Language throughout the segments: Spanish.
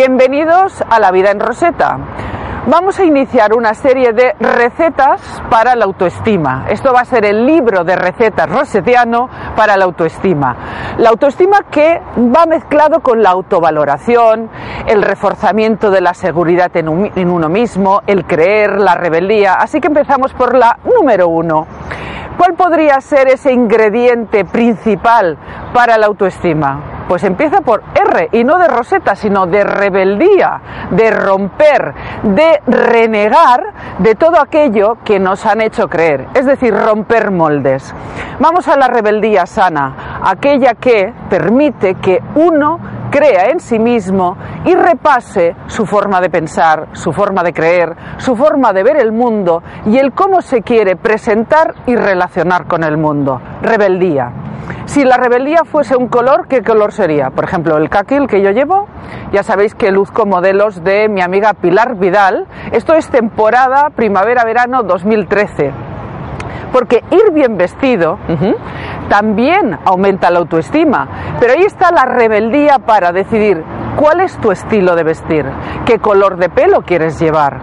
Bienvenidos a La Vida en Roseta. Vamos a iniciar una serie de recetas para la autoestima. Esto va a ser el libro de recetas rosetiano para la autoestima. La autoestima que va mezclado con la autovaloración, el reforzamiento de la seguridad en, en uno mismo, el creer, la rebeldía. Así que empezamos por la número uno. ¿Cuál podría ser ese ingrediente principal para la autoestima? Pues empieza por R y no de roseta, sino de rebeldía, de romper, de renegar de todo aquello que nos han hecho creer, es decir, romper moldes. Vamos a la rebeldía sana, aquella que permite que uno crea en sí mismo y repase su forma de pensar, su forma de creer, su forma de ver el mundo y el cómo se quiere presentar y relacionar con el mundo. Rebeldía. Si la rebeldía fuese un color, ¿qué color sería? Por ejemplo, el caqui, el que yo llevo, ya sabéis que luzco modelos de mi amiga Pilar Vidal. Esto es temporada primavera-verano 2013 porque ir bien vestido también aumenta la autoestima, pero ahí está la rebeldía para decidir cuál es tu estilo de vestir, qué color de pelo quieres llevar,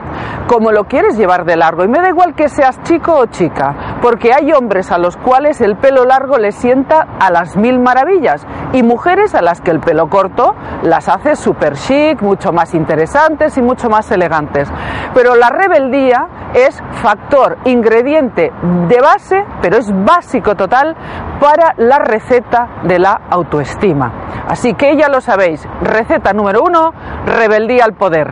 cómo lo quieres llevar de largo, y me da igual que seas chico o chica, porque hay hombres a los cuales el pelo largo les sienta a las mil maravillas y mujeres a las que el pelo corto las hace súper chic, mucho más interesantes y mucho más elegantes. Pero la rebeldía es factor, ingrediente de base, pero es básico total para la receta de la autoestima. Así que ya lo sabéis, receta número uno, rebeldía al poder.